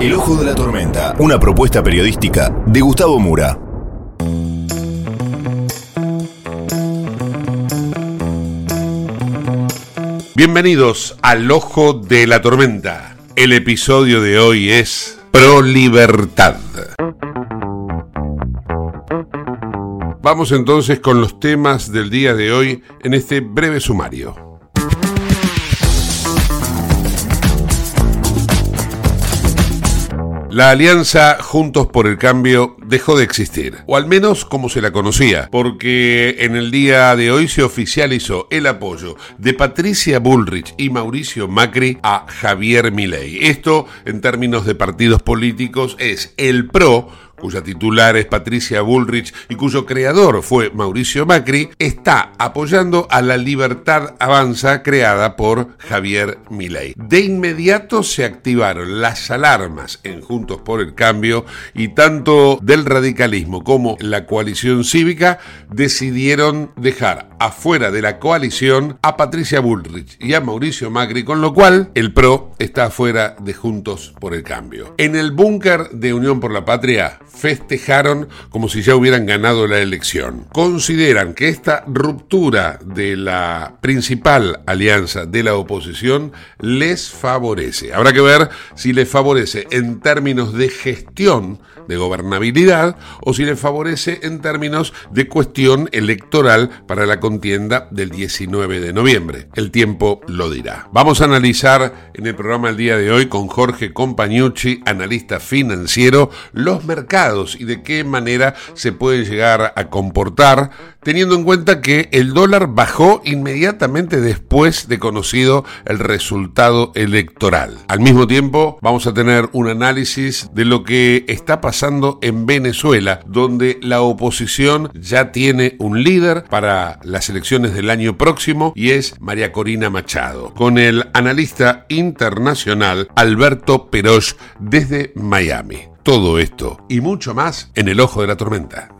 El Ojo de la Tormenta, una propuesta periodística de Gustavo Mura. Bienvenidos al Ojo de la Tormenta. El episodio de hoy es Pro Libertad. Vamos entonces con los temas del día de hoy en este breve sumario. La alianza Juntos por el Cambio dejó de existir, o al menos como se la conocía, porque en el día de hoy se oficializó el apoyo de Patricia Bullrich y Mauricio Macri a Javier Milei. Esto, en términos de partidos políticos, es el PRO cuya titular es Patricia Bullrich y cuyo creador fue Mauricio Macri, está apoyando a la Libertad Avanza creada por Javier Milei. De inmediato se activaron las alarmas en Juntos por el Cambio y tanto del radicalismo como la coalición cívica decidieron dejar afuera de la coalición a Patricia Bullrich y a Mauricio Macri, con lo cual el PRO está afuera de Juntos por el Cambio. En el búnker de Unión por la Patria festejaron como si ya hubieran ganado la elección. Consideran que esta ruptura de la principal alianza de la oposición les favorece. Habrá que ver si les favorece en términos de gestión, de gobernabilidad, o si les favorece en términos de cuestión electoral para la contienda del 19 de noviembre. El tiempo lo dirá. Vamos a analizar en el programa el día de hoy con Jorge Compañucci, analista financiero, los mercados y de qué manera se pueden llegar a comportar, teniendo en cuenta que el dólar bajó inmediatamente después de conocido el resultado electoral. Al mismo tiempo, vamos a tener un análisis de lo que está pasando en Venezuela, donde la oposición ya tiene un líder para las elecciones del año próximo y es María Corina Machado, con el analista internacional Alberto Peroch desde Miami. Todo esto y mucho más en el ojo de la tormenta.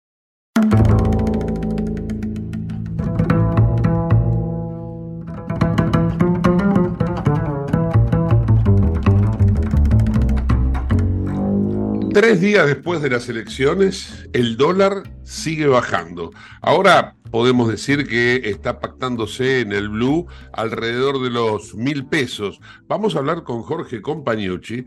Tres días después de las elecciones, el dólar sigue bajando. Ahora podemos decir que está pactándose en el blue alrededor de los mil pesos. Vamos a hablar con Jorge Compañucci,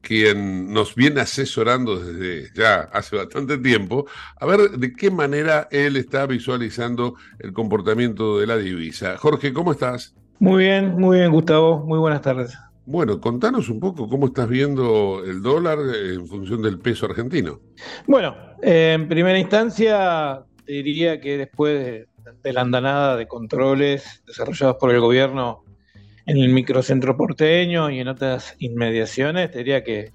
quien nos viene asesorando desde ya hace bastante tiempo, a ver de qué manera él está visualizando el comportamiento de la divisa. Jorge, ¿cómo estás? Muy bien, muy bien, Gustavo. Muy buenas tardes. Bueno, contanos un poco cómo estás viendo el dólar en función del peso argentino. Bueno, eh, en primera instancia diría que después de, la andanada de controles desarrollados por el gobierno en el microcentro porteño y en otras inmediaciones, diría que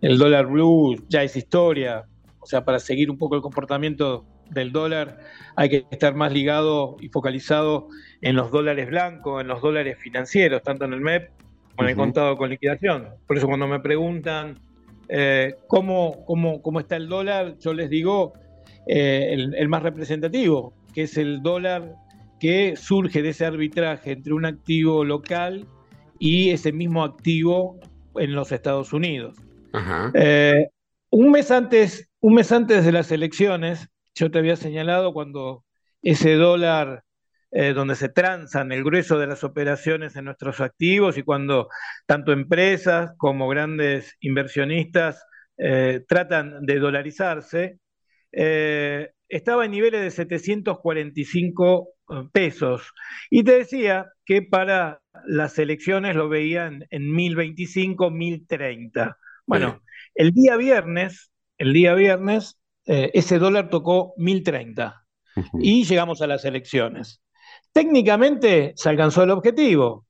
el dólar blue ya es historia. O sea, para seguir un poco el comportamiento del dólar hay que estar más ligado y focalizado en los dólares blancos, en los dólares financieros, tanto en el MEP como en el contado con liquidación. Por eso cuando me preguntan eh, ¿cómo, cómo, cómo, está el dólar, yo les digo eh, el, el más representativo, que es el dólar que surge de ese arbitraje entre un activo local y ese mismo activo en los Estados Unidos. Ajá. Eh, un, mes antes, un mes antes de las elecciones, yo te había señalado cuando ese dólar eh, donde se transan el grueso de las operaciones en nuestros activos y cuando tanto empresas como grandes inversionistas eh, tratan de dolarizarse, eh, estaba en niveles de 745 pesos. Y te decía que para las elecciones lo veían en 1025, 1030. Bueno, el día viernes, el día viernes, eh, ese dólar tocó 1030 uh -huh. y llegamos a las elecciones. Técnicamente se alcanzó el objetivo.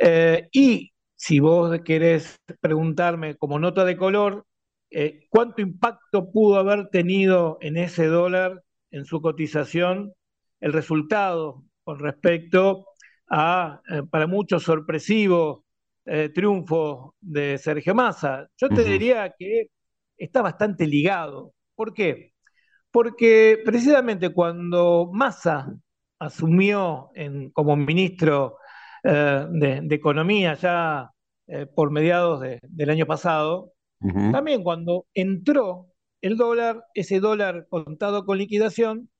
Eh, y si vos querés preguntarme como nota de color, eh, ¿cuánto impacto pudo haber tenido en ese dólar, en su cotización, el resultado con respecto a, eh, para muchos, sorpresivo triunfo de Sergio Massa. Yo te uh -huh. diría que está bastante ligado. ¿Por qué? Porque precisamente cuando Massa asumió en, como ministro eh, de, de, Economía ya eh, por mediados de, del año pasado, uh -huh. también cuando entró el dólar, ese dólar contado con liquidación,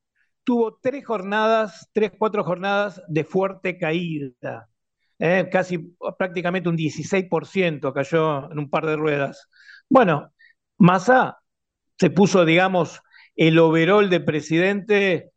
tuvo tres jornadas, tres, cuatro jornadas de fuerte caída. Eh, casi prácticamente un 16% cayó en un par de ruedas. Bueno, Massa se puso, digamos, el overall de presidente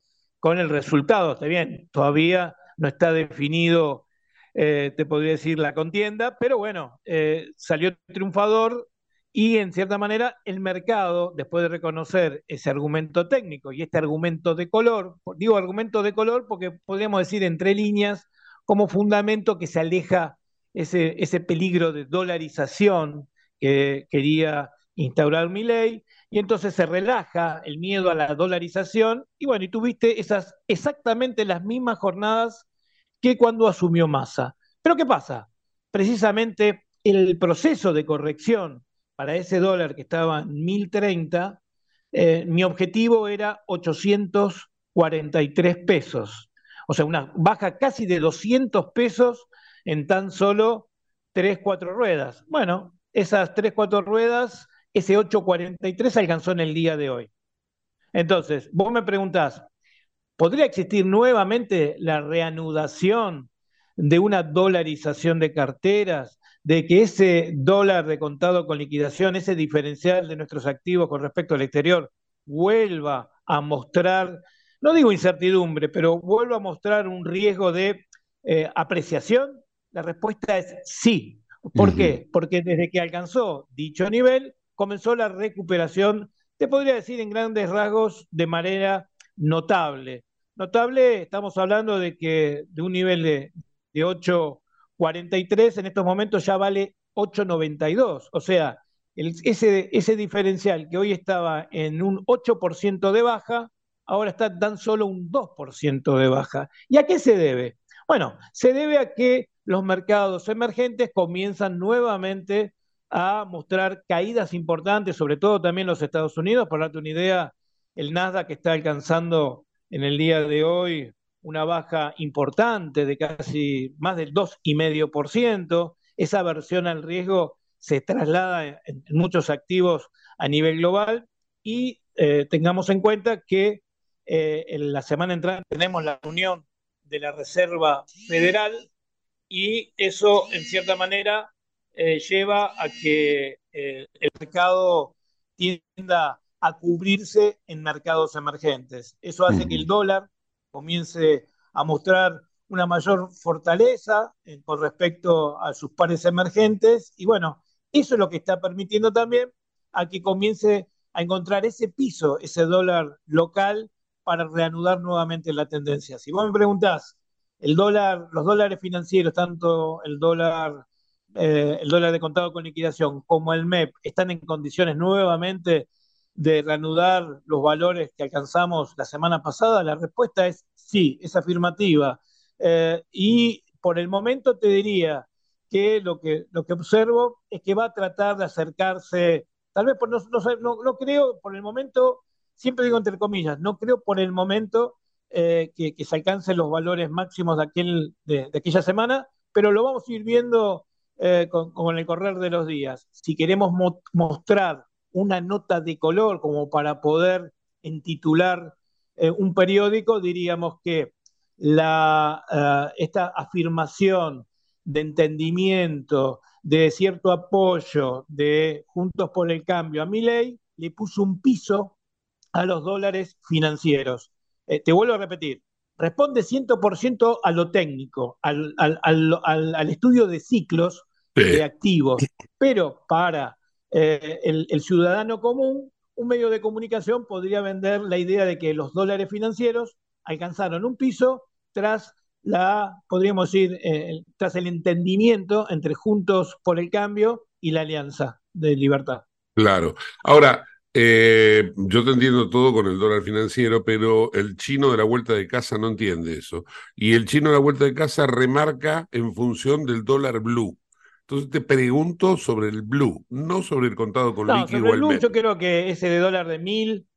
con el resultado. Está bien, todavía no está definido, eh, te podría decir, la contienda, pero bueno, eh, salió triunfador y en cierta manera el mercado, después de reconocer ese argumento técnico y este argumento de color, digo argumento de color porque podríamos decir entre líneas como fundamento que se aleja ese, ese peligro de dolarización que quería instaurar mi ley, y entonces se relaja el miedo a la dolarización, y bueno, y tuviste esas exactamente las mismas jornadas que cuando asumió Massa. Pero ¿qué pasa? Precisamente el proceso de corrección para ese dólar que estaba en 1030, eh, mi objetivo era 843 pesos. O sea, una baja casi de 200 pesos en tan solo 3, 4 ruedas. Bueno, esas 3, 4 ruedas, ese 843 alcanzó en el día de hoy. Entonces, vos me preguntás, ¿podría existir nuevamente la reanudación de una dolarización de carteras? de que ese dólar de contado con liquidación, ese diferencial de nuestros activos con respecto al exterior, vuelva a mostrar, no digo incertidumbre, pero vuelva a mostrar un riesgo de eh, apreciación? La respuesta es sí. ¿Por uh -huh. qué? Porque desde que alcanzó dicho nivel, comenzó la recuperación, te podría decir en grandes rasgos, de manera notable. Notable, estamos hablando de que de un nivel de, de 8 43 en estos momentos ya vale 8,92. O sea, ese, ese diferencial que hoy estaba en un 8% de baja, ahora está tan solo un 2% de baja. ¿Y a qué se debe? Bueno, se debe a que los mercados emergentes comienzan nuevamente a mostrar caídas importantes, sobre todo también los Estados Unidos. Por darte una idea, el Nasdaq está alcanzando en el día de hoy una baja importante de casi más del 2,5%. Esa aversión al riesgo se traslada en, muchos activos a nivel global y eh, tengamos en cuenta que eh, en la semana entrante tenemos la reunión de la Reserva Federal y eso en cierta manera eh, lleva a que el mercado tienda a cubrirse en mercados emergentes. Eso hace que el dólar comience a mostrar una mayor fortaleza eh, con respecto a sus pares emergentes y bueno, eso es lo que está permitiendo también a que comience a encontrar ese piso, ese dólar local para reanudar nuevamente la tendencia. Si vos me preguntás, el dólar, los dólares financieros, tanto el dólar, eh, el dólar de contado con liquidación como el MEP, están en condiciones nuevamente de reanudar los valores que alcanzamos la semana pasada? La respuesta es sí, es afirmativa. Eh, y por el momento te diría que lo, que lo que observo es que va a tratar de acercarse, tal vez por, no, no, no, creo por el momento, siempre digo entre comillas, no creo por el momento eh, que, se alcancen los valores máximos de, aquella semana, pero lo vamos a ir viendo eh, con, el correr de los días. Si queremos mo mostrar una nota de color como para poder entitular eh, un periódico, diríamos que uh, esta afirmación de entendimiento, de cierto apoyo de Juntos por el Cambio a mi ley, le puso un piso a los dólares financieros. Eh, te vuelvo a repetir, responde 100% a lo técnico, al, al, al, al, estudio de ciclos sí. de activos, pero para eh, el, el, ciudadano común, un medio de comunicación podría vender la idea de que los dólares financieros alcanzaron un piso tras la, podríamos decir, eh, tras el entendimiento entre Juntos por el Cambio y la Alianza de Libertad. Claro. Ahora, eh, yo te entiendo todo con el dólar financiero, pero el chino de la vuelta de casa no entiende eso. Y el chino de la vuelta de casa remarca en función del dólar blue. Entonces te pregunto sobre el blue, no sobre el contado con no, líquido sobre el blue, o el Yo creo que ese de dólar de mil,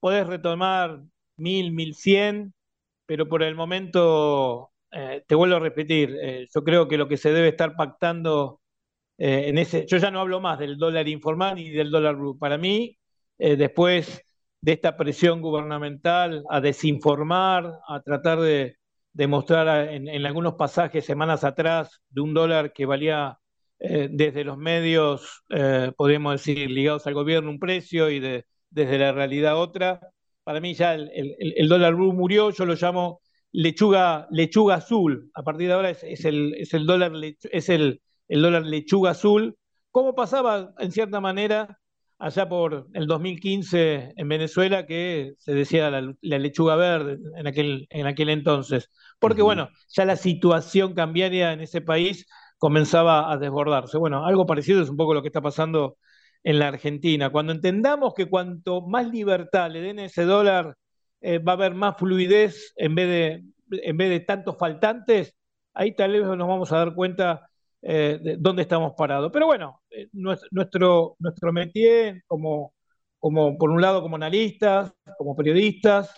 podés retomar mil, mil cien, pero por el momento, eh, te vuelvo a repetir, eh, yo creo que lo que se debe estar pactando eh, en ese, yo ya no hablo más del dólar informal ni del dólar blue. Para mí, eh, después de esta presión gubernamental a desinformar, a tratar de, de mostrar en, algunos pasajes semanas atrás de un dólar que valía eh, desde los medios, eh, podríamos decir, ligados al gobierno un precio y de, desde la realidad otra. Para mí ya el, dólar blue murió, yo lo llamo lechuga, lechuga azul. A partir de ahora es, el, es el dólar es el dólar lechuga azul. Como pasaba en cierta manera allá por el 2015 en Venezuela que se decía la, la lechuga verde en aquel, en aquel entonces. Porque uh -huh. bueno, ya la situación cambiaria en ese país comenzaba a desbordarse. Bueno, algo parecido es un poco lo que está pasando en la Argentina. Cuando entendamos que cuanto más libertad le den a ese dólar, eh, va a haber más fluidez en vez, de, en vez de tantos faltantes, ahí tal vez nos vamos a dar cuenta eh, de dónde estamos parados. Pero bueno, eh, nuestro, nuestro métier como, como, por un lado, como analistas, como periodistas,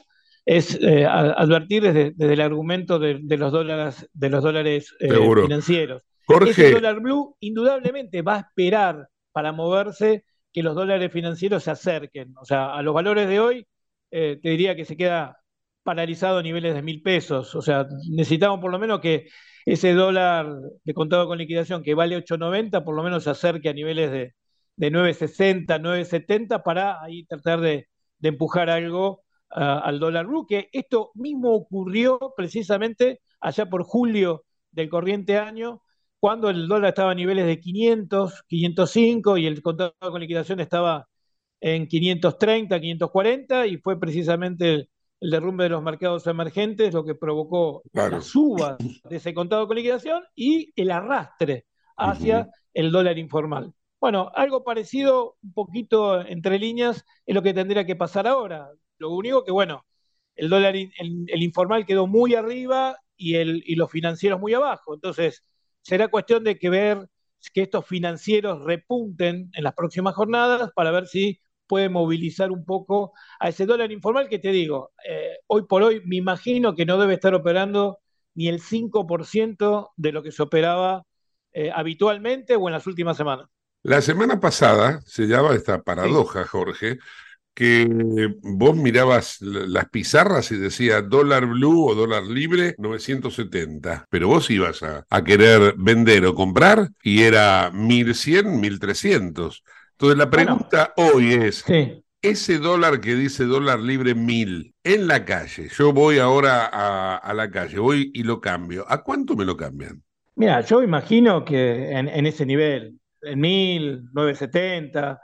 es eh, advertir desde, desde, el argumento de, de, los dólares, de los dólares eh, financieros. Jorge. Ese dólar blue indudablemente va a esperar para moverse que los dólares financieros se acerquen. O sea, a los valores de hoy, te diría que se queda paralizado a niveles de mil pesos. O sea, necesitamos por lo menos que ese dólar de contado con liquidación que vale 8.90 por lo menos se acerque a niveles de, de 9.60, 9.70 para ahí tratar de, empujar algo uh, al dólar blue, que esto mismo ocurrió precisamente allá por julio del corriente año, cuando el dólar estaba a niveles de 500, 505 y el contado con liquidación estaba en 530, 540 y fue precisamente el, derrumbe de los mercados emergentes lo que provocó claro. la suba de ese contado con liquidación y el arrastre hacia uh -huh. el dólar informal. Bueno, algo parecido, un poquito entre líneas, es lo que tendría que pasar ahora. Lo único que, bueno, el dólar, el, el informal quedó muy arriba y, el, y los financieros muy abajo. Entonces, será cuestión de que ver que estos financieros repunten en las próximas jornadas para ver si puede movilizar un poco a ese dólar informal que te digo, eh, hoy por hoy me imagino que no debe estar operando ni el 5% de lo que se operaba eh, habitualmente o en las últimas semanas. La semana pasada se llama esta paradoja, sí. Jorge, que vos mirabas las pizarras y decía dólar blue o dólar libre 970, pero vos ibas a, a querer vender o comprar y era 1100, 1300. Entonces la pregunta bueno, hoy es, sí. ese dólar que dice dólar libre mil en la calle, yo voy ahora a, a la calle, voy y lo cambio, ¿a cuánto me lo cambian? Mira, yo imagino que en, en ese nivel, en 1000, 970.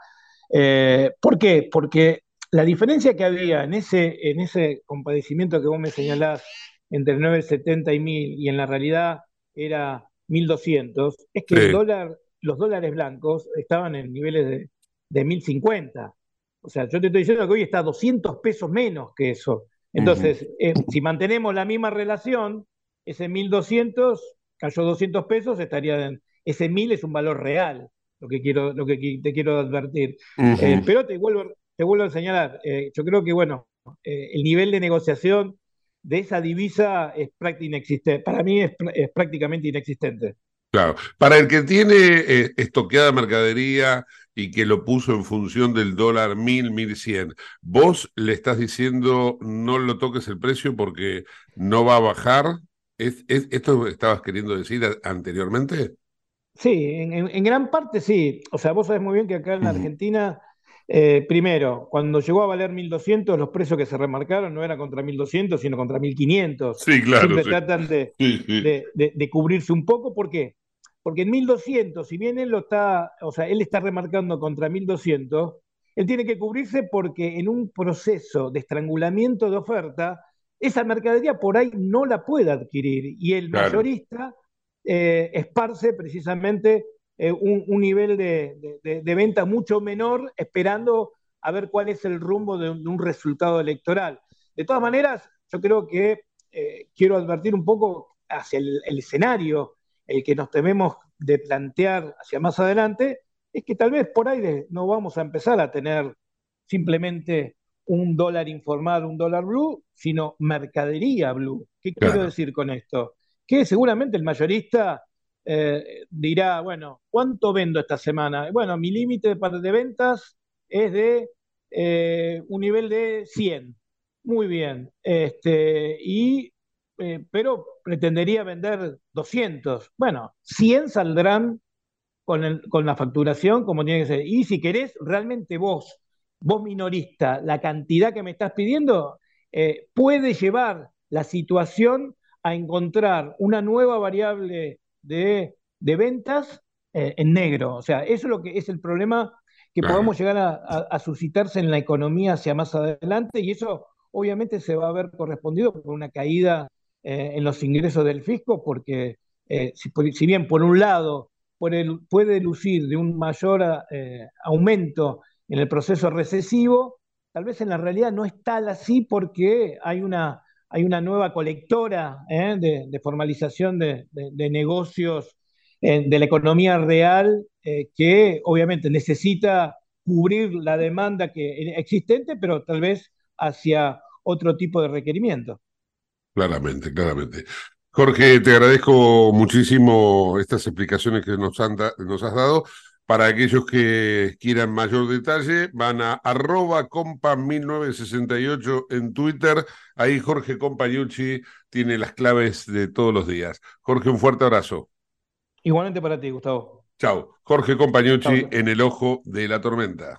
Eh, ¿por qué? Porque la diferencia que había en ese, en ese compadecimiento que vos me señalás entre 970 y 1000 y en la realidad era 1200, es que Sí. el dólar, los dólares blancos estaban en niveles de, de 1050. O sea, yo te estoy diciendo que hoy está 200 pesos menos que eso. Entonces, eh, si mantenemos la misma relación, ese 1200 cayó 200 pesos, estaría en, ese 1000 es un valor real, lo que quiero, lo que te quiero advertir. Eh, pero te vuelvo, te vuelvo a señalar, eh, yo creo que, bueno, el nivel de negociación de esa divisa es prácticamente inexistente. Para mí es prácticamente inexistente. Claro, para el que tiene eh, estoqueada mercadería y que lo puso en función del dólar mil, mil cien, vos le estás diciendo no lo toques el precio porque no va a bajar. ¿Es, es- esto estabas queriendo decir anteriormente? Sí, en, gran parte sí. O sea, vos sabés muy bien que acá en la. Argentina, eh, primero, cuando llegó a valer 1.200, los precios que se remarcaron no eran contra 1.200, sino contra 1.500. Sí, claro, Siempre sí. tratan de, Sí, sí. de, de- de cubrirse un poco. ¿Por qué? Porque en 1200, si bien él lo está, o sea, él está remarcando contra 1200, él tiene que cubrirse porque en un proceso de estrangulamiento de oferta, esa mercadería por ahí no la puede adquirir y el Claro. mayorista eh, esparce precisamente eh, un, un nivel de, de- de- de venta mucho menor, esperando a ver cuál es el rumbo de un, de un resultado electoral. De todas maneras, yo creo que eh, quiero advertir un poco hacia el, el escenario, el que nos tememos de plantear hacia más adelante, es que tal vez por ahí no vamos a empezar a tener simplemente un dólar informal, un dólar blue, sino mercadería blue. ¿Qué quiero decir con esto? Que seguramente el mayorista eh, dirá, bueno, ¿cuánto vendo esta semana? Bueno, mi límite de ventas es de eh, un nivel de 100. Muy bien. Este, y, eh, pero pretendería vender 200. Bueno, 100 saldrán con, con la facturación como tiene que ser. Y si querés, realmente vos, vos minorista, la cantidad que me estás pidiendo puede llevar la situación a encontrar una nueva variable de, de ventas eh, en negro. O sea, eso es lo que es el problema que Claro. podemos llegar a, a- a suscitarse en la economía hacia más adelante y eso obviamente se va a ver correspondido por una caída eh, en los ingresos del fisco porque eh, si, bien por un lado puede, puede lucir de un mayor aumento en el proceso recesivo, tal vez en la realidad no es tal así porque hay una, hay una nueva colectora eh, de, formalización de, negocios eh, de la economía real eh, que obviamente necesita cubrir la demanda que, existente, pero tal vez hacia otro tipo de requerimiento. Claramente, claramente. Jorge, te agradezco muchísimo estas explicaciones que nos has dado. Para aquellos que quieran mayor detalle, van a arroba compa1968 en Twitter. Ahí Jorge Compañucci tiene las claves de todos los días. Jorge, un fuerte abrazo. Igualmente para ti, Gustavo. Chao. Jorge Compañucci en el ojo de la tormenta.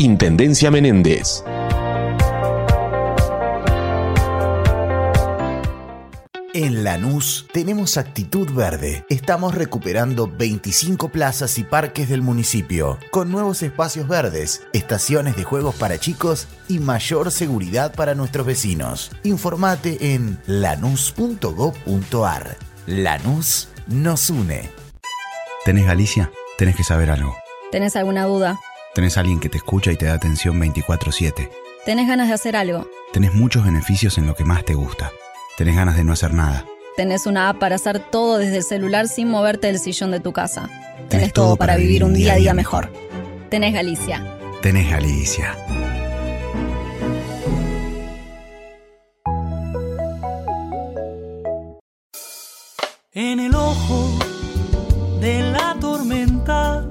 Intendencia Menéndez. En Lanús tenemos actitud verde. Estamos recuperando 25 plazas y parques del municipio, con nuevos espacios verdes, estaciones de juegos para chicos y mayor seguridad para nuestros vecinos. Informate en lanús.gov.ar. Lanús nos une. ¿Tenés Galicia? Tenés que saber algo. ¿Tenés alguna duda? Tenés alguien que te escucha y te da atención 24/7. ¿Tenés ganas de hacer algo? Tenés muchos beneficios en lo que más te gusta. Tenés ganas de no hacer nada. Tenés una app para hacer todo desde el celular sin moverte del sillón de tu casa. Tenés, todo, para, vivir un día a día mejor. Tenés Galicia. Tenés Galicia. En el ojo de la tormenta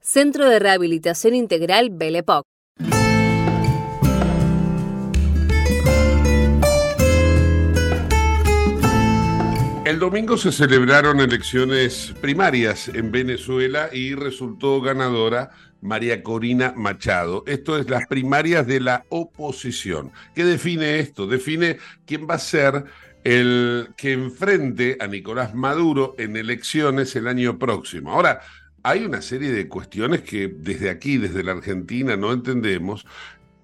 Centro de Rehabilitación Integral Belepoc. El domingo se celebraron elecciones primarias en Venezuela y resultó ganadora María Corina Machado. Esto es las primarias de la oposición. ¿Qué define esto? Define quién va a ser el que enfrente a Nicolás Maduro en elecciones el año próximo. Ahora, hay una serie de cuestiones que desde aquí, desde la Argentina, no entendemos,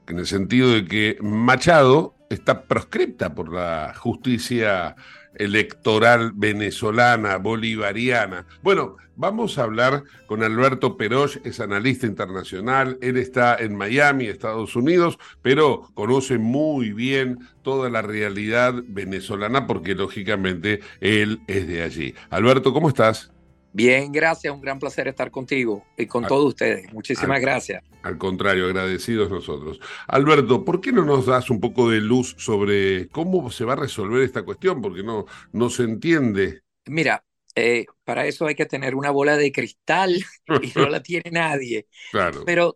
en el sentido de que Machado está proscripta por la justicia electoral venezolana, bolivariana. Bueno, vamos a hablar con Alberto Peroch, es analista internacional, él está en Miami, Estados Unidos, pero conoce muy bien toda la realidad venezolana porque lógicamente él es de allí. Alberto, ¿cómo estás? Bien, gracias, un gran placer estar contigo y con todos ustedes. Muchísimas al, gracias. Al contrario, agradecidos nosotros. Alberto, ¿por qué no nos das un poco de luz sobre cómo se va a resolver esta cuestión? Porque no, no se entiende. Mira, eh, para eso hay que tener una bola de cristal y no la tiene nadie. Claro. Pero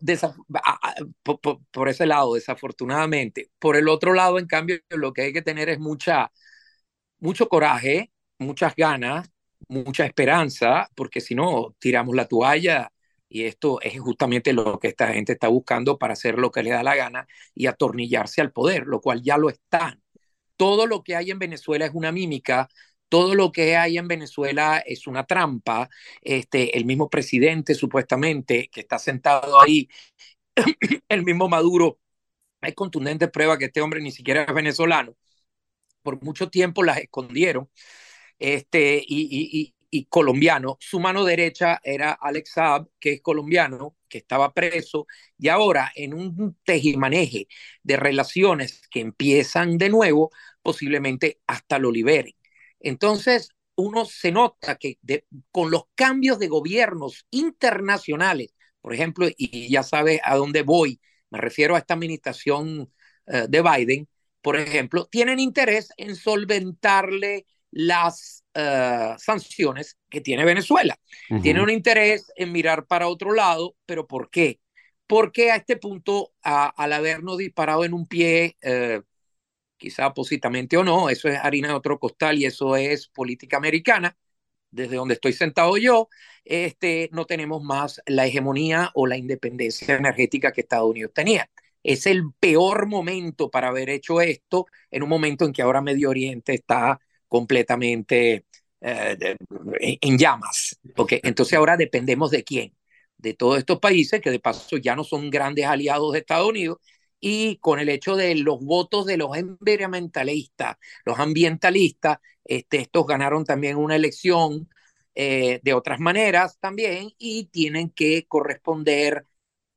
por, por, por ese lado, desafortunadamente. Por el otro lado, en cambio, lo que hay que tener es mucha, mucho coraje, muchas ganas mucha esperanza, porque si no, tiramos la toalla y esto es justamente lo que esta gente está buscando para hacer lo que le da la gana y atornillarse al poder, lo cual ya lo están. Todo lo que hay en Venezuela es una mímica, todo lo que hay en Venezuela es una trampa. Este, el mismo presidente supuestamente que está sentado ahí, el mismo Maduro, hay contundentes pruebas que este hombre ni siquiera es venezolano. Por mucho tiempo las escondieron este, y, y, y, colombiano. Su mano derecha era Alex Saab, que es colombiano, que estaba preso, y ahora en un tejimaneje de relaciones que empiezan de nuevo, posiblemente hasta lo liberen. Entonces, uno se nota que con los cambios de gobiernos internacionales, por ejemplo, y ya sabe a dónde voy, me refiero a esta administración uh, de Biden, por ejemplo, tienen interés en solventarle las eh, sanciones que tiene Venezuela. Tiene un interés en mirar para otro lado, pero ¿por qué? Porque a este punto, al habernos disparado en un pie, eh, quizá opositamente o no, eso es harina de otro costal y eso es política americana, desde donde estoy sentado yo, este, no tenemos más la hegemonía o la independencia energética que Estados Unidos tenía. Es el peor momento para haber hecho esto en un momento en que ahora Medio Oriente está completamente eh, en llamas. Porque entonces ahora dependemos de quién? De todos estos países que de paso ya no son grandes aliados de Estados Unidos y con el hecho de los votos de los environmentalistas, los ambientalistas, este, estos ganaron también una elección eh, de otras maneras también y tienen que corresponder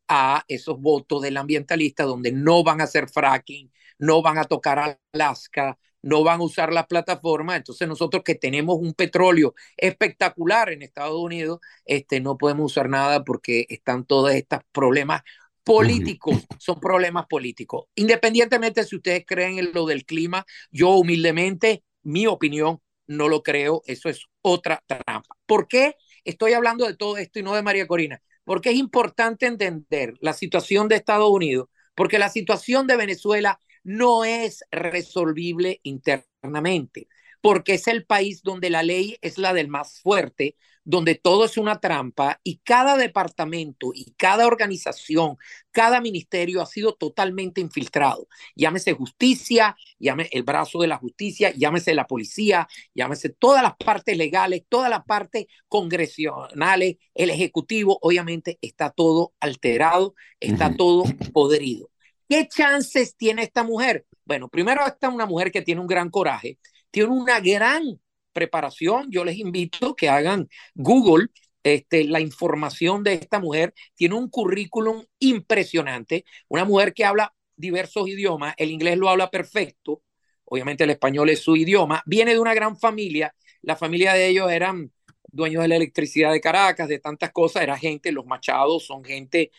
a esos votos del ambientalista donde no van a hacer fracking, no van a tocar Alaska, no van a usar las plataformas. Entonces nosotros que tenemos un petróleo espectacular en Estados Unidos, este, no podemos usar nada porque están todos estos problemas políticos, son problemas políticos. Independientemente si ustedes creen en lo del clima, yo humildemente, mi opinión, no lo creo, eso es otra trampa. ¿Por qué estoy hablando de todo esto y no de María Corina? Porque es importante entender la situación de Estados Unidos, porque la situación de Venezuela no es resolvible internamente, porque es el país donde la ley es la del más fuerte, donde todo es una trampa y cada departamento y cada organización, cada ministerio ha sido totalmente infiltrado. Llámese justicia, llámese el brazo de la justicia, llámese la policía, llámese todas las partes legales, todas las partes congresionales, el ejecutivo, obviamente está todo alterado, está todo podrido. ¿Qué chances tiene esta mujer? Bueno, primero esta es una mujer que tiene un gran coraje, tiene una gran preparación, yo les invito que hagan Google este, la información de esta mujer. Tiene un currículum impresionante, una mujer que habla diversos idiomas, el inglés lo habla perfecto, obviamente el español es su idioma, viene de una gran familia, la familia de ellos eran dueños de la electricidad de Caracas, de tantas cosas, era gente, los machados son gente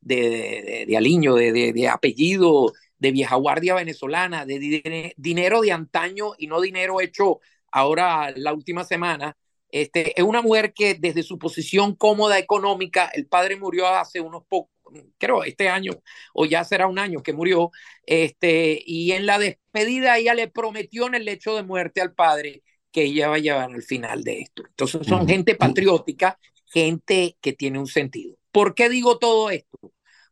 de, de, aliño, de, de, apellido, de vieja guardia venezolana, de dinero de antaño y no dinero hecho ahora la última semana, este, es una mujer que desde su posición cómoda económica, el padre murió hace unos pocos, creo este año o ya será un año que murió, este, y en la despedida ella le prometió en el lecho de muerte al padre que ella va a llevar al final de esto. Entonces son gente patriótica, gente que tiene un sentido. ¿Por qué digo todo esto?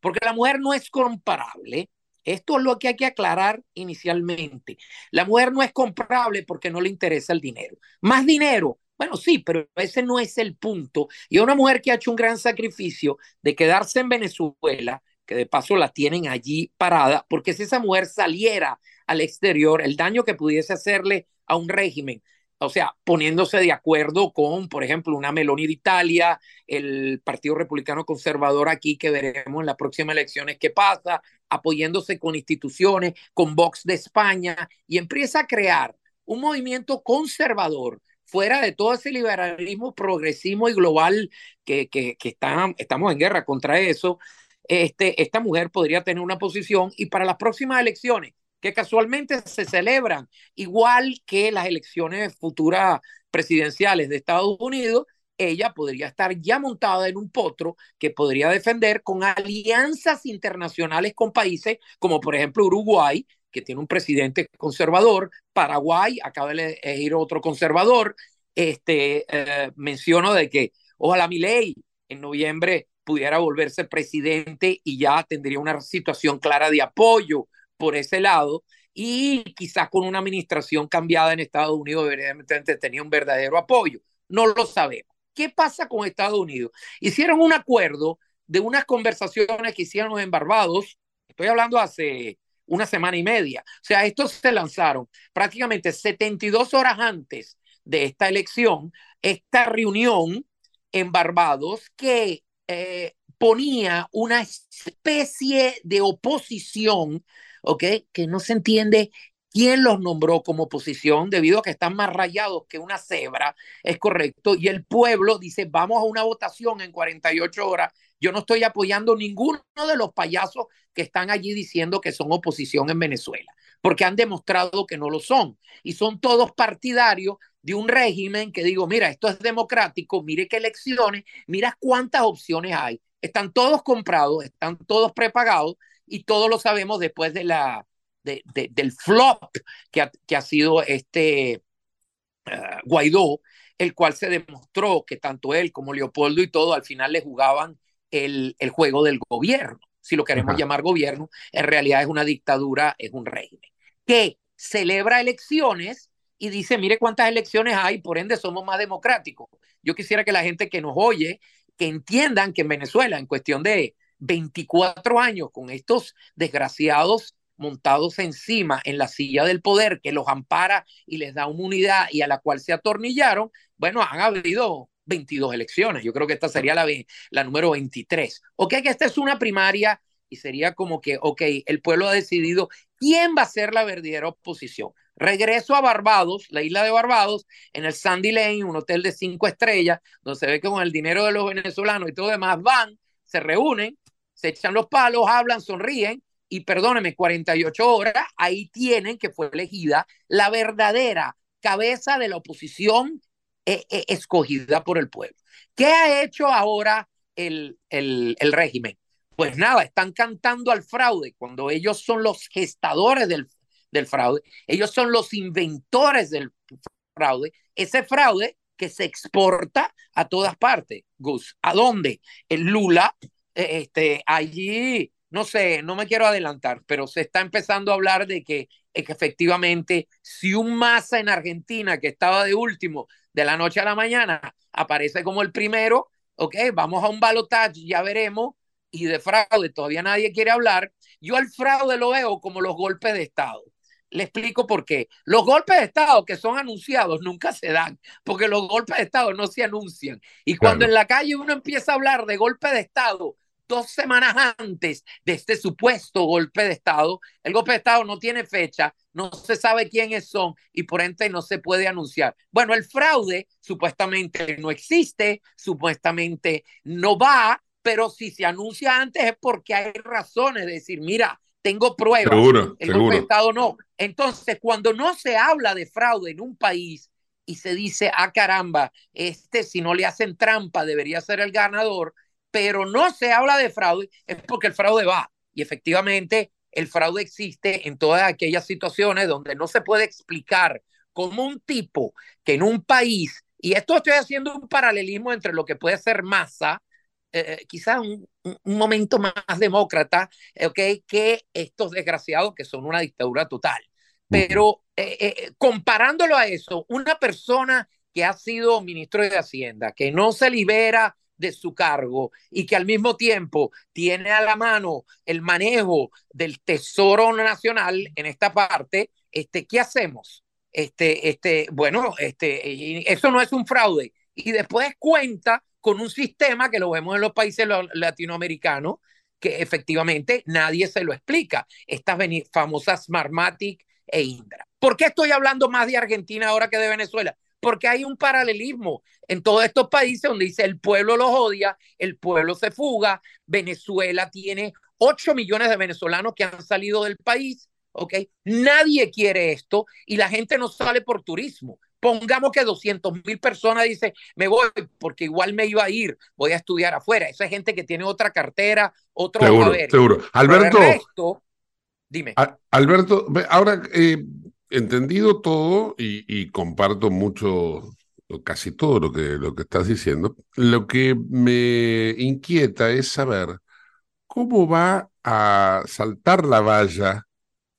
Porque la mujer no es comparable esto es lo que hay que aclarar inicialmente. La mujer no es comprable porque no le interesa el dinero. Más dinero, bueno, sí, pero ese no es el punto. Y una mujer que ha hecho un gran sacrificio de quedarse en Venezuela, que de paso la tienen allí parada, porque si esa mujer saliera al exterior, el daño que pudiese hacerle a un régimen o sea, poniéndose de acuerdo con, por ejemplo, una Meloni de Italia, el Partido Republicano Conservador aquí, que veremos en las próximas elecciones qué pasa, apoyándose con instituciones, con Vox de España, y empieza a crear un movimiento conservador fuera de todo ese liberalismo, progresismo y global que, que, que estamos en guerra contra eso, este, esta mujer podría tener una posición y para las próximas elecciones que casualmente se celebran igual que las elecciones futuras presidenciales de Estados Unidos, ella podría estar ya montada en un potro que podría defender con alianzas internacionales con países como por ejemplo Uruguay, que tiene un presidente conservador, Paraguay, acaba de elegir otro conservador, este, eh, menciono de que ojalá mi ley en noviembre pudiera volverse presidente y ya tendría una situación clara de apoyo por ese lado y quizás con una administración cambiada en Estados Unidos evidentemente tenía un verdadero apoyo. No lo sabemos. ¿Qué pasa con Estados Unidos? Hicieron un acuerdo de unas conversaciones que hicieron en Barbados, estoy hablando hace una semana y media. O sea, estos se lanzaron prácticamente 72 horas antes de esta elección, esta reunión en Barbados que eh, ponía una especie de oposición ¿ok? Que no se entiende quién los nombró como oposición debido a que están más rayados que una cebra, es correcto, y el pueblo dice, vamos a una votación en 48 horas. Yo no estoy apoyando ninguno de los payasos que están allí diciendo que son oposición en Venezuela. porque han demostrado que no lo son. Y son todos partidarios de un régimen que digo, mira, esto es democrático, mire qué elecciones, mira cuántas opciones hay. Están todos comprados, están todos prepagados y todos lo sabemos después de la, de, del flop que ha, que ha sido este uh, Guaidó, el cual se demostró que tanto él como Leopoldo y todo al final le jugaban el, el juego del gobierno. Si lo queremos Ajá. llamar gobierno, en realidad es una dictadura, es un régimen que celebra elecciones y dice, mire cuántas elecciones hay, por ende somos más democráticos. Yo quisiera que la gente que nos oye, que entiendan que en Venezuela, en cuestión de 24 años, con estos desgraciados montados encima en la silla del poder que los ampara y les da inmunidad y a la cual se atornillaron, bueno, han habido 22 elecciones. Yo creo que esta sería la, la número 23. Ok, que esta es una primaria y sería como que, ok, el pueblo ha decidido quién va a ser la verdadera oposición. Regreso a Barbados, la isla de Barbados, en el Sandy Lane, un hotel de cinco estrellas, donde se ve que con el dinero de los venezolanos y todo demás van, se reúnen, se echan los palos, hablan, sonríen, y perdóneme, 48 horas, ahí tienen que fue elegida la verdadera cabeza de la oposición eh, eh, escogida por el pueblo. ¿Qué ha hecho ahora el, el, el régimen? Pues nada, están cantando al fraude cuando ellos son los gestadores del, del fraude, ellos son los inventores del fraude, ese fraude que se exporta a todas partes. Gus, ¿a dónde? El Lula, este, allí, no sé, no me quiero adelantar, pero se está empezando a hablar de que, que efectivamente, si un masa en Argentina que estaba de último de la noche a la mañana aparece como el primero, ok, vamos a un balotaje, ya veremos, y de fraude todavía nadie quiere hablar, yo al fraude lo veo como los golpes de Estado. Le explico por qué. Los golpes de Estado que son anunciados nunca se dan, porque los golpes de Estado no se anuncian. Y cuando claro. en la calle uno empieza a hablar de golpe de Estado dos semanas antes de este supuesto golpe de Estado, el golpe de Estado no tiene fecha, no se sabe quiénes son y por ente no se puede anunciar. Bueno, el fraude supuestamente no existe, supuestamente no va, pero si se anuncia antes es porque hay razones de decir, mira, tengo pruebas. Seguro, el seguro. golpe de Estado no. Entonces, cuando no se habla de fraude en un país y se dice, ah, caramba, este si no le hacen trampa debería ser el ganador, pero no se habla de fraude, es porque el fraude va. Y efectivamente, el fraude existe en todas aquellas situaciones donde no se puede explicar cómo un tipo que en un país, y esto estoy haciendo un paralelismo entre lo que puede ser masa, eh, quizás un, un, momento más demócrata, okay, que estos desgraciados que son una dictadura total. Pero eh, eh, comparándolo a eso, una persona que ha sido ministro de Hacienda, que no se libera de su cargo y que al mismo tiempo tiene a la mano el manejo del Tesoro Nacional en esta parte, este, ¿qué hacemos? Este, este, bueno, este, eso no es un fraude. Y después cuenta con un sistema que lo vemos en los países latinoamericanos, que efectivamente nadie se lo explica. Estas famosas Smartmatic e Indra. ¿Por qué estoy hablando más de Argentina ahora que de Venezuela? Porque hay un paralelismo en todos estos países donde dice el pueblo los odia, el pueblo se fuga, Venezuela tiene 8 millones de venezolanos que han salido del país, ¿ok? Nadie quiere esto y la gente no sale por turismo. Pongamos que 200 mil personas dicen, me voy porque igual me iba a ir, voy a estudiar afuera. Esa es gente que tiene otra cartera, otro seguro, seguro. Alberto, resto, dime. A, Alberto, ahora eh, entendido todo y, y, comparto mucho, casi todo lo que, lo que estás diciendo, lo que me inquieta es saber cómo va a saltar la valla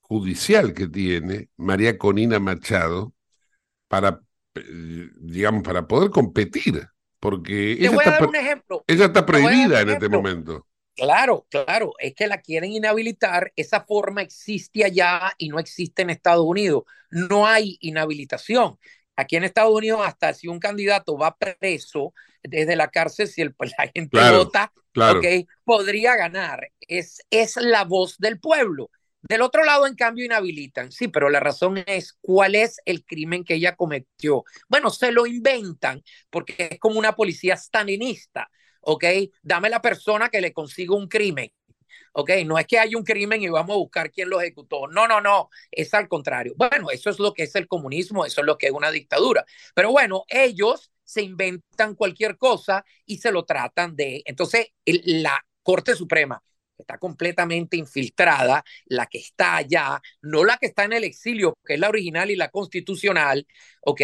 judicial que tiene María Conina Machado para, digamos, para poder competir, porque Te ella voy a está, dar un ejemplo. ella está Te voy a dar prohibida en este momento. Claro, claro, es que la quieren inhabilitar, esa forma existe allá y no existe en Estados Unidos. No hay inhabilitación. Aquí en Estados Unidos, hasta si un candidato va preso desde la cárcel, si el, la gente Claro, vota, claro. podría ganar. Es, es la voz del pueblo. Del otro lado, en cambio, inhabilitan. Sí, pero la razón es cuál es el crimen que ella cometió. Bueno, se lo inventan porque es como una policía stalinista. ¿Ok? Dame la persona que le consiga un crimen. ¿ok? No es que haya un crimen y vamos a buscar quién lo ejecutó. No, no, no, es al contrario. Bueno, eso es lo que es el comunismo, eso es lo que es una dictadura. Pero bueno, ellos se inventan cualquier cosa y se lo tratan de... Entonces, la Corte Suprema está completamente infiltrada, la que está allá, no la que está en el exilio, que es la original y la constitucional, ¿ok?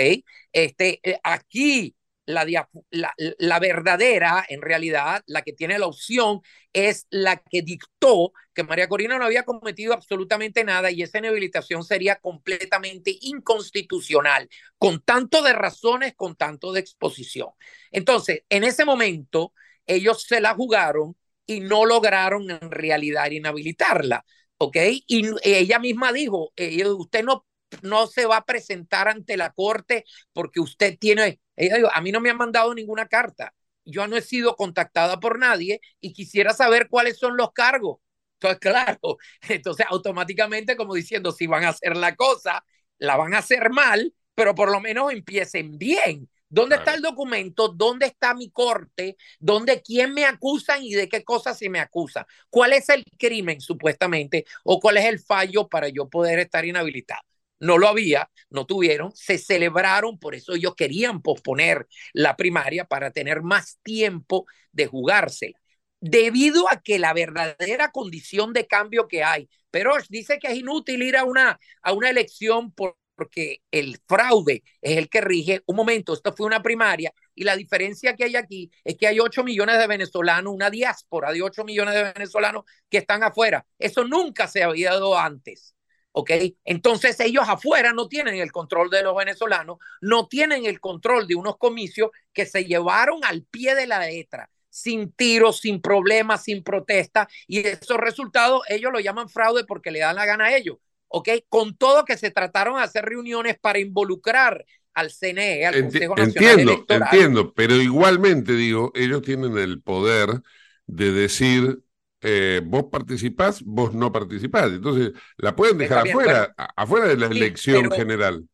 Este, eh, aquí la, verdadera, en realidad, la que tiene la opción, es la que dictó que María Corina no había cometido absolutamente nada y esa inhabilitación sería completamente inconstitucional, con tanto de razones, con tanto de exposición. Entonces, en ese momento, ellos se la jugaron y no lograron en realidad inhabilitarla, ¿ok? Y ella misma dijo, eh, usted no no se va a presentar ante la corte porque usted tiene, ella dijo, a mí no me han mandado ninguna carta, yo no he sido contactada por nadie y quisiera saber cuáles son los cargos. Entonces, claro, entonces automáticamente como diciendo, si van a hacer la cosa, la van a hacer mal, pero por lo menos empiecen bien. ¿Dónde está el documento? ¿Dónde está mi corte? ¿Dónde quién me acusan y de qué cosas se me acusa? ¿Cuál es el crimen supuestamente o cuál es el fallo para yo poder estar inhabilitado? No lo había, no tuvieron, se celebraron, por eso ellos querían posponer la primaria para tener más tiempo de jugársela. Debido a que la verdadera condición de cambio que hay, pero dice que es inútil ir a una, a una elección porque el fraude es el que rige. Un momento, esto fue una primaria y la diferencia que hay aquí es que hay 8 millones de venezolanos, una diáspora de 8 millones de venezolanos que están afuera. Eso nunca se había dado antes. ¿Ok? Entonces ellos afuera no tienen el control de los venezolanos, no tienen el control de unos comicios que se llevaron al pie de la letra, sin tiros, sin problemas, sin protesta, y esos resultados ellos lo llaman fraude porque le dan la gana a ellos, ¿ok? Con todo que se trataron de hacer reuniones para involucrar al CNE, al Consejo Nacional entiendo, Electoral. Entiendo, pero igualmente digo, ellos tienen el poder de decir eh, vos participás, vos no participás. Entonces, la pueden dejar afuera, afuera de la elección general.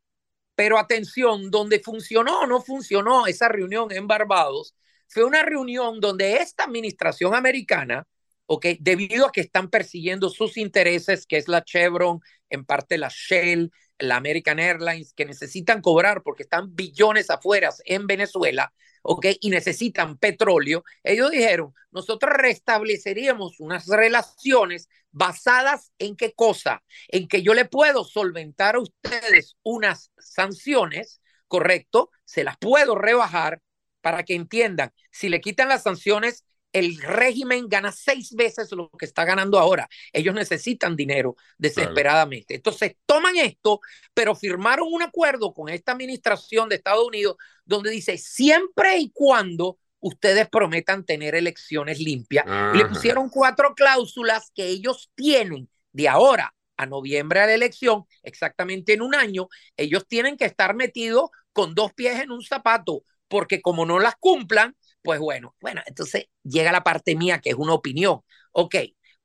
Pero atención, donde funcionó o no funcionó esa reunión en Barbados, fue una reunión donde esta administración americana, okay, debido a que están persiguiendo sus intereses, que es la Chevron, en parte la Shell, la American Airlines, que necesitan cobrar porque están billones afuera en Venezuela, ¿ok? Y necesitan petróleo, ellos dijeron, nosotros restableceríamos unas relaciones basadas en qué cosa? En que yo le puedo solventar a ustedes unas sanciones, ¿correcto? Se las puedo rebajar para que entiendan, si le quitan las sanciones, el régimen gana seis veces lo que está ganando ahora. Ellos necesitan dinero desesperadamente. Entonces, toman esto, pero firmaron un acuerdo con esta administración de Estados Unidos donde dice, siempre y cuando ustedes prometan tener elecciones limpias. le pusieron cuatro cláusulas que ellos tienen de ahora a noviembre a la elección, exactamente en un año, ellos tienen que estar metidos con dos pies en un zapato, porque como no las cumplan, pues bueno, bueno, entonces llega la parte mía que es una opinión. Ok,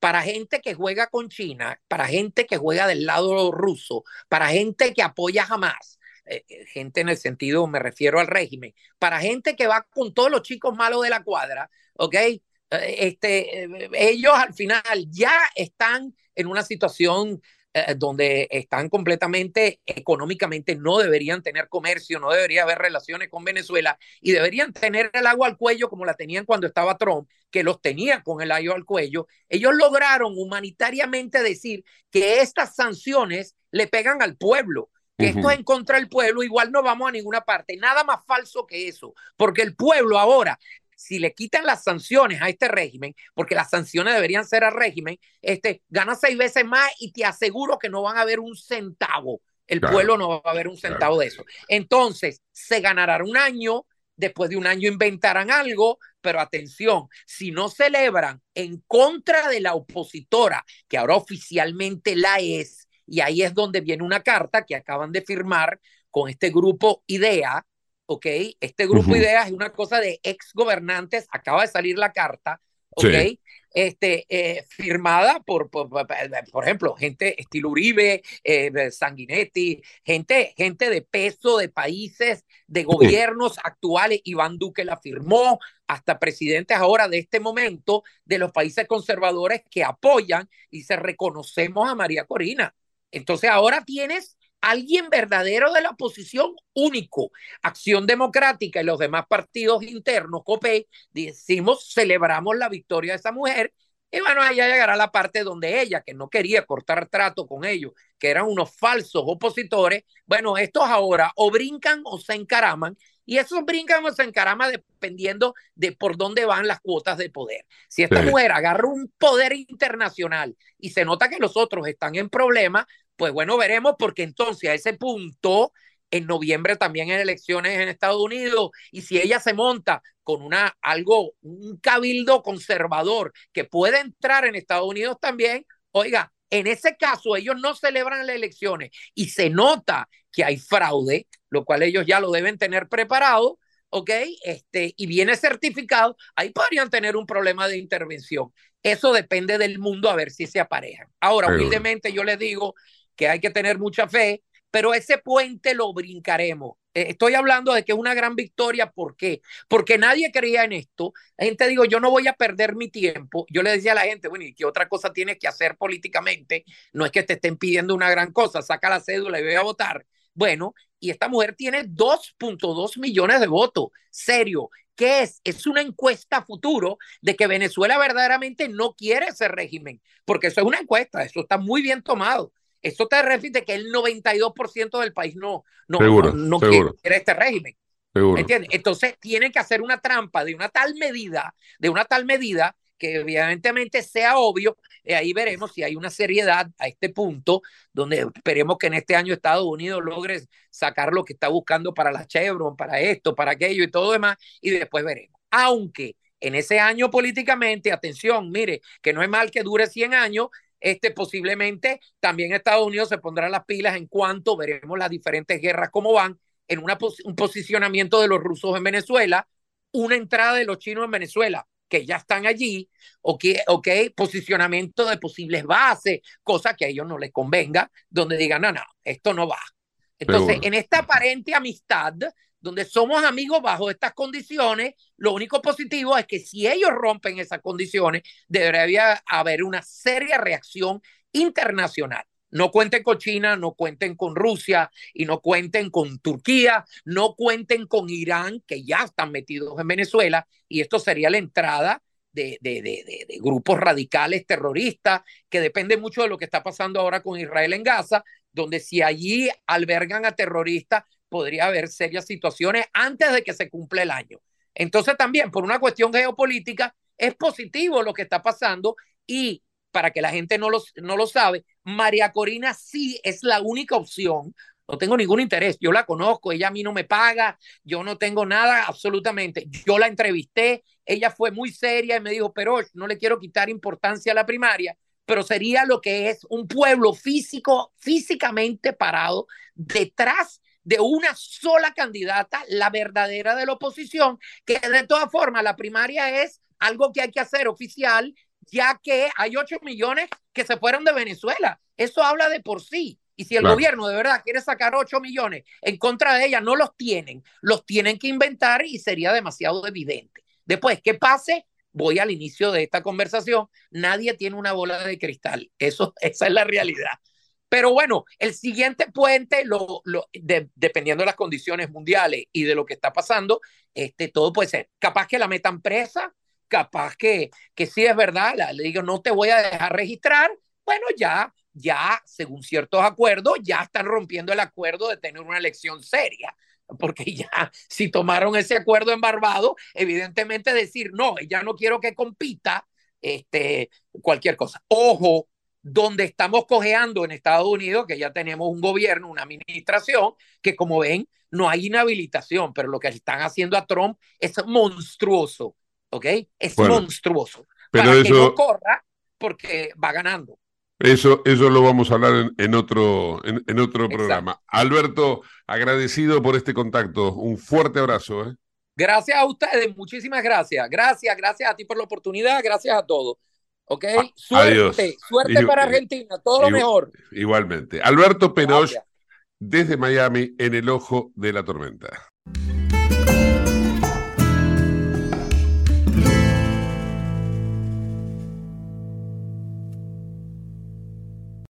para gente que juega con China, para gente que juega del lado ruso, para gente que apoya jamás, eh, eh, gente en el sentido, me refiero al régimen, para gente que va con todos los chicos malos de la cuadra, ¿ok? Eh, este, ellos al final ya están en una situación eh, donde están completamente económicamente, no deberían tener comercio, no debería haber relaciones con Venezuela y deberían tener el agua al cuello como la tenían cuando estaba Trump, que los tenía con el agua al cuello. Ellos lograron humanitariamente decir que estas sanciones le pegan al pueblo, que esto es en contra del pueblo, igual no vamos a ninguna parte. Nada más falso que eso, porque el pueblo ahora si le quitan las sanciones a este régimen, porque las sanciones deberían ser al régimen, este, gana seis veces más y te aseguro que no van a haber un centavo. El pueblo no va a haber un centavo de eso. Entonces, se ganará un año, después de un año inventarán algo, pero atención, si no celebran en contra de la opositora, que ahora oficialmente la es, y ahí es donde viene una carta que acaban de firmar con este grupo IDEA, ¿ok? Este grupo de ideas es una cosa de ex gobernantes, acaba de salir la carta, ¿ok? Este, eh, firmada por, por, por, ejemplo, gente estilo Uribe, eh, Sanguinetti, gente, gente de peso de países, de gobiernos actuales. Iván Duque la firmó, hasta presidentes ahora de este momento de los países conservadores que apoyan y se reconocemos a María Corina. Entonces ahora tienes alguien verdadero de la oposición único. Acción Democrática y los demás partidos internos, COPE, decimos, celebramos la victoria de esa mujer. Y bueno, allá llegará la parte donde ella, que no quería cortar trato con ellos, que eran unos falsos opositores, bueno, estos ahora o brincan o se encaraman y esos brincan o se encaraman dependiendo de por dónde van las cuotas de poder. Si esta mujer agarra un poder internacional y se nota que los otros están en problemas, pues bueno, veremos porque entonces a ese punto, en noviembre también hay elecciones en Estados Unidos y si ella se monta con una algo, un cabildo conservador que puede entrar en Estados Unidos también, oiga, en ese caso ellos no celebran las elecciones y se nota que hay fraude, lo cual ellos ya lo deben tener preparado, ¿ok? Este, y viene certificado, ahí podrían tener un problema de intervención. Eso depende del mundo a ver si se aparejan. Ahora, humildemente yo les digo que hay que tener mucha fe, pero ese puente lo brincaremos. Eh, estoy hablando de que es una gran victoria. ¿Por qué? Porque nadie creía en esto. La gente digo, yo no voy a perder mi tiempo. Yo le decía a la gente, bueno, ¿y qué otra cosa tienes que hacer políticamente? No es que te estén pidiendo una gran cosa, saca la cédula y voy a votar. Bueno, y esta mujer tiene 2.2 millones de votos. Serio. ¿Qué es? Es una encuesta futuro de que Venezuela verdaderamente no quiere ese régimen, porque eso es una encuesta, eso está muy bien tomado. Eso te refiere que el 92% del país no, no, no, quiere este régimen. ¿Entiendes? Entonces tienen que hacer una trampa de una tal medida, de una tal medida que evidentemente sea obvio, y ahí veremos si hay una seriedad a este punto, donde esperemos que en este año Estados Unidos logre sacar lo que está buscando para la Chevron, para esto, para aquello y todo demás, y después veremos. Aunque en ese año políticamente, atención, mire, que no es mal que dure 100 años, este, posiblemente también Estados Unidos se pondrá las pilas en cuanto veremos las diferentes guerras cómo van, en una un posicionamiento de los rusos en Venezuela, una entrada de los chinos en Venezuela, que ya están allí, o que, okay, posicionamiento de posibles bases, cosa que a ellos no les convenga, donde digan, no, no, esto no va. Entonces, en esta aparente amistad, donde somos amigos bajo estas condiciones, lo único positivo es que si ellos rompen esas condiciones, debería haber una seria reacción internacional. No cuenten con China, no cuenten con Rusia y no cuenten con Turquía, no cuenten con Irán, que ya están metidos en Venezuela, y esto sería la entrada de, grupos radicales terroristas, que depende mucho de lo que está pasando ahora con Israel en Gaza, donde si allí albergan a terroristas, podría haber serias situaciones antes de que se cumpla el año. Entonces también por una cuestión geopolítica es positivo lo que está pasando y para que la gente no lo, no lo sabe, María Corina sí es la única opción. No tengo ningún interés, yo la conozco, ella a mí no me paga, yo no tengo nada absolutamente. Yo la entrevisté, ella fue muy seria y me dijo, pero no le quiero quitar importancia a la primaria, pero sería lo que es un pueblo físico, físicamente parado detrás de una sola candidata, la verdadera de la oposición, que de todas formas la primaria es algo que hay que hacer oficial, ya que hay 8 millones que se fueron de Venezuela. Eso habla de por sí. Y si el gobierno de verdad quiere sacar 8 millones en contra de ella, no los tienen, los tienen que inventar y sería demasiado evidente. Después, ¿qué pase? Voy al inicio de esta conversación. Nadie tiene una bola de cristal. Eso, esa es la realidad. Pero bueno, el siguiente puente, lo, lo dependiendo de las condiciones mundiales y de lo que está pasando, este, todo puede ser. Capaz que la metan presa, capaz que, que sí es verdad, le digo, no te voy a dejar registrar. Bueno, ya, ya, según ciertos acuerdos, ya están rompiendo el acuerdo de tener una elección seria porque ya si tomaron ese acuerdo en Barbados, evidentemente decir, no, ya no quiero que compita, este, cualquier cosa. Ojo, donde estamos cojeando en Estados Unidos, que ya tenemos un gobierno, una administración, que como ven, no hay inhabilitación, pero lo que están haciendo a Trump es monstruoso, ¿ok? Es monstruoso. Pero para que no corra, porque va ganando. Eso, eso lo vamos a hablar en, otro, en, otro programa. Alberto, agradecido por este contacto. Un fuerte abrazo. ¿eh? Gracias a ustedes, muchísimas gracias. Gracias, gracias a ti por la oportunidad, gracias a todos. ¿Ok? Suerte, suerte para Argentina, todo lo mejor. Igualmente. Alberto Penoch, desde Miami, en el ojo de la tormenta.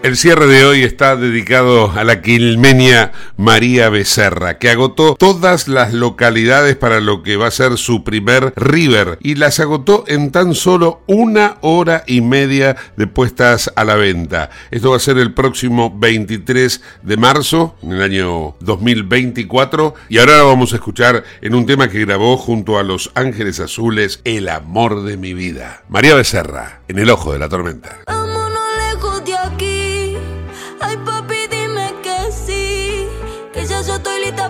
El cierre de hoy está dedicado a la quilmenia María Becerra, que agotó todas las localidades para lo que va a ser su primer River y las agotó en tan solo una hora y media de puestas a la venta. Esto va a ser el próximo 23 de marzo, en el año 2024, y ahora vamos a escuchar en un tema que grabó junto a Los Ángeles Azules, El amor de mi vida. María Becerra, en el ojo de la tormenta.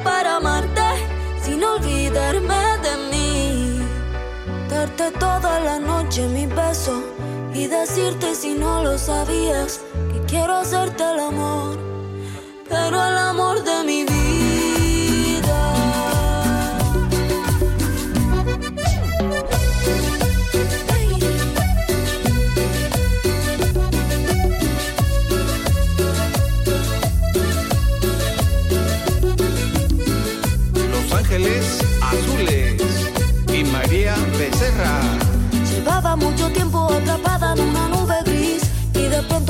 Para amarte sin olvidarme de mí. Darte toda la noche mi beso y decirte si no lo sabías que quiero hacerte el amor, pero el amor de mi vida.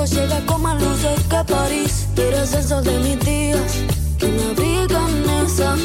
Llega con más luces que París. Eres el sol de mis días que me abrigan esas